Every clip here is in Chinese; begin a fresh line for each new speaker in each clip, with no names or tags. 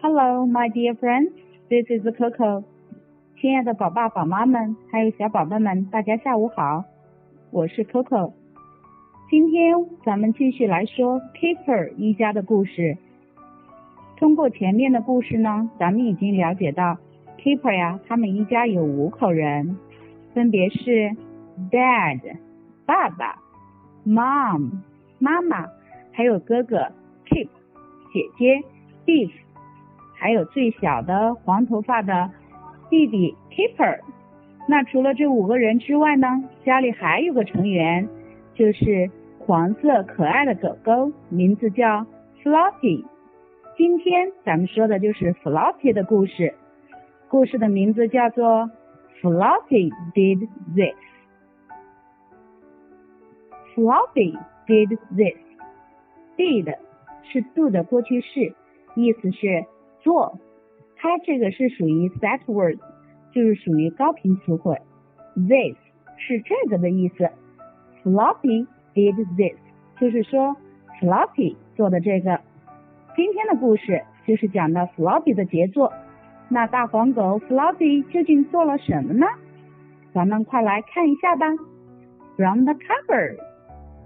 Hello, my dear friends. This is Coco. 亲爱的宝爸宝妈们，还有小宝贝们，大家下午好，我是 Coco。今天咱们继续来说 Keeper 一家的故事。通过前面的故事呢，咱们已经了解到 Keeper 呀，他们一家有五口人，分别是 Dad 爸爸、Mom 妈妈，还有哥哥 Keep 姐姐、Beef，还有最小的黄头发的弟弟 Keeper。那除了这五个人之外呢，家里还有个成员，就是黄色可爱的狗狗，名字叫 Floppy。今天咱们说的就是 Floppy 的故事，故事的名字叫做 Floppy Did This。Floppy did this。Did 是 do 的过去式，意思是做。它这个是属于 set words，就是属于高频词汇。This 是这个的意思。Floppy did this，就是说 Floppy 做的这个。今天的故事就是讲的 Floppy 的杰作。那大黄狗 Floppy 究竟做了什么呢？咱们快来看一下吧。From the cover，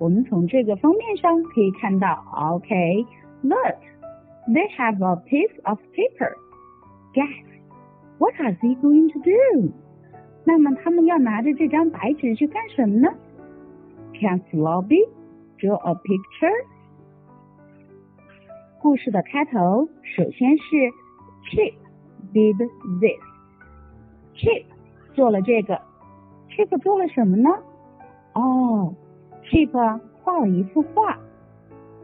我们从这个封面上可以看到 OK，Look ，OK，Look，they have a piece of paper。Guess，what are they going to do？那么他们要拿着这张白纸去干什么呢？Can Floppy draw a picture？故事的开头首先是 Chip did this。Chip 做了这个。Chip 做了什么呢？哦，Chip 画了一幅画。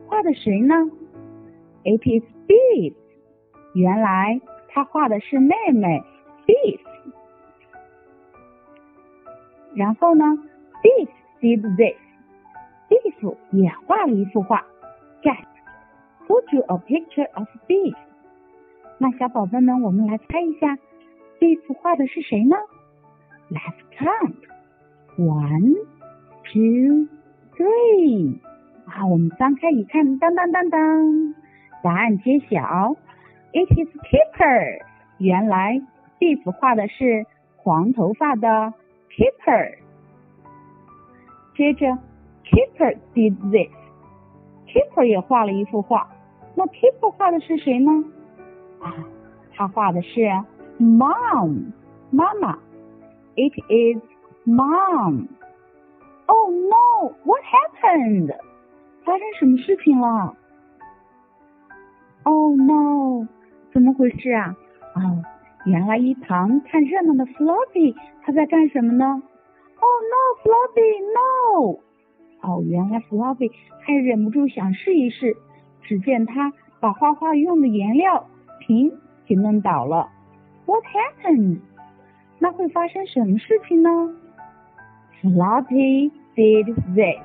画的谁呢 ？It is Beef。原来他画的是妹妹 Beef。然后呢，Beef did this。Beef 也画了一幅画。Get Who drew a picture of beef？那小宝贝们，我们来猜一下，beef 画的是谁呢？Let's count. One, two, three. 啊，我们翻开一看，当当当当，答案揭晓，It is Keeper。原来 beef 画的是黄头发的 Keeper。接着，Keeper did this。Keeper 也画了一幅画。那 Keeper 画的是谁呢？啊，他画的是 Mom 妈妈。It is Mom. Oh no! What happened? 发生什么事情了回事啊？哦，原来一旁看热闹的 Floppy 他在干什么呢？Oh no, Floppy, no! 哦，原来 Floppy 还忍不住想试一试。只见他把画画用的颜料瓶给弄倒了。What happened？那会发生什么事情呢？Floppy did this。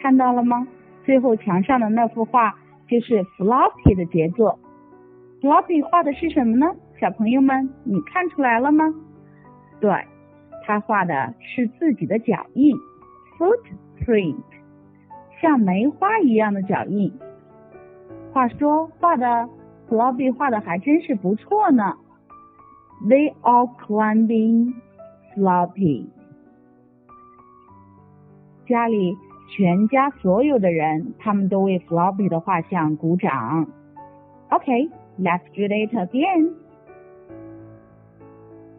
看到了吗？最后墙上的那幅画就是 Floppy 的杰作。Floppy 画的是什么呢？小朋友们，你看出来了吗？对，他画的是自己的脚印，footprint，像梅花一样的脚印。话说画的 Floppy 画的还真是不错呢。They all climbing Floppy。家里全家所有的人，他们都为 Floppy 的画像鼓掌。OK let's do it again.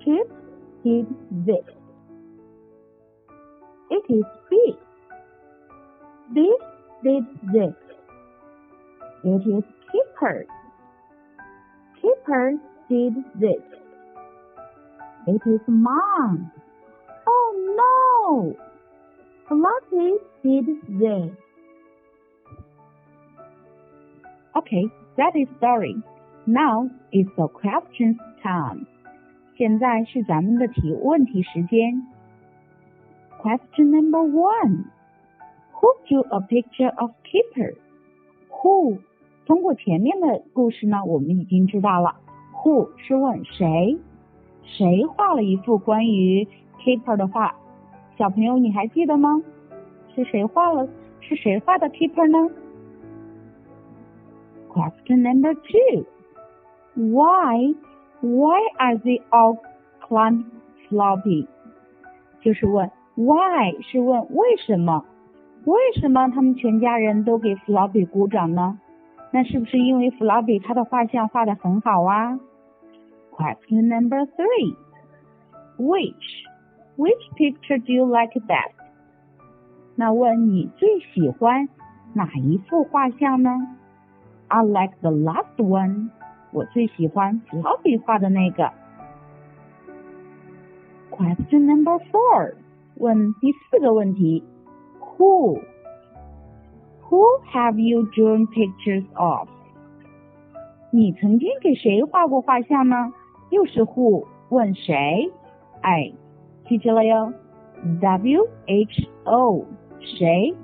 Chip did this. It is big. This did this. It is Keeper. Keeper did this. It is Mom. Oh no! Floppy did this. Okay, that is story. Now it's the questions time. 现在是咱们的提问题时间。Question number one. Who drew a picture of Keeper? Who 通过前面的故事呢，我们已经知道了，Who 是问谁，谁画了一幅关于 Keeper 的画？小朋友你还记得吗？是谁画了？是谁画的 Keeper 呢？Question number two. Why? Why are they all climb floppy? 就是问 Why 是问为什么？为什么他们全家人都给 Floppy 鼓掌呢？那是不是因为 Floppy 他的画像画的很好啊？Question number three. Which which picture do you like best? 那问你最喜欢哪一幅画像呢？I like the last one. 我最喜欢小笔画的那个。Question number four. 问第四个问题。Who? Who have you drawn pictures of? 你曾经给谁画过画像呢？又是 who 问谁？哎，记住了哟，W H O 谁？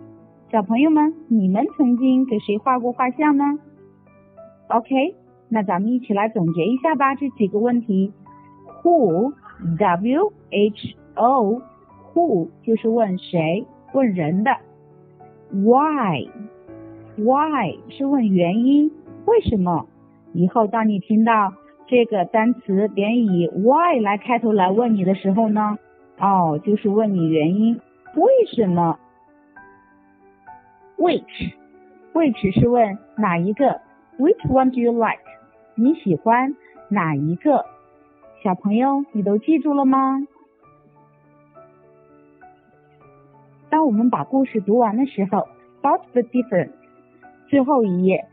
小朋友们，你们曾经给谁画过画像呢？OK，那咱们一起来总结一下吧，这几个问题。Who W H O Who 就是问谁？问人的，why，why 是问原因，为什么？以后当你听到这个单词连以 why 来开头来问你的时候呢，哦，就是问你原因，为什么？which，which 是问哪一个？Which one do you like？你喜欢哪一个？小朋友，你都记住了吗？当我们把故事读完的时候，Spot the difference。最后一页，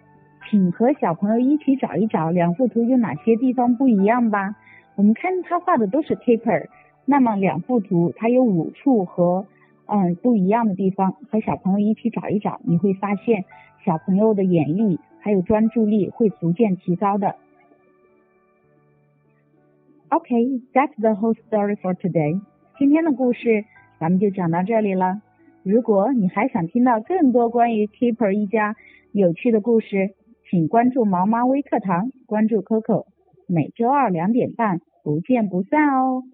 请和小朋友一起找一找两幅图有哪些地方不一样吧。我们看他画的都是 keeper，那么两幅图它有五处和嗯不一样的地方，和小朋友一起找一找，你会发现小朋友的眼力还有专注力会逐渐提高的。Okay，that's the whole story for today。今天的故事咱们就讲到这里了。如果你还想听到更多关于 Keeper 一家有趣的故事，请关注毛妈微课堂，关注 Coco，每周二两点半不见不散哦。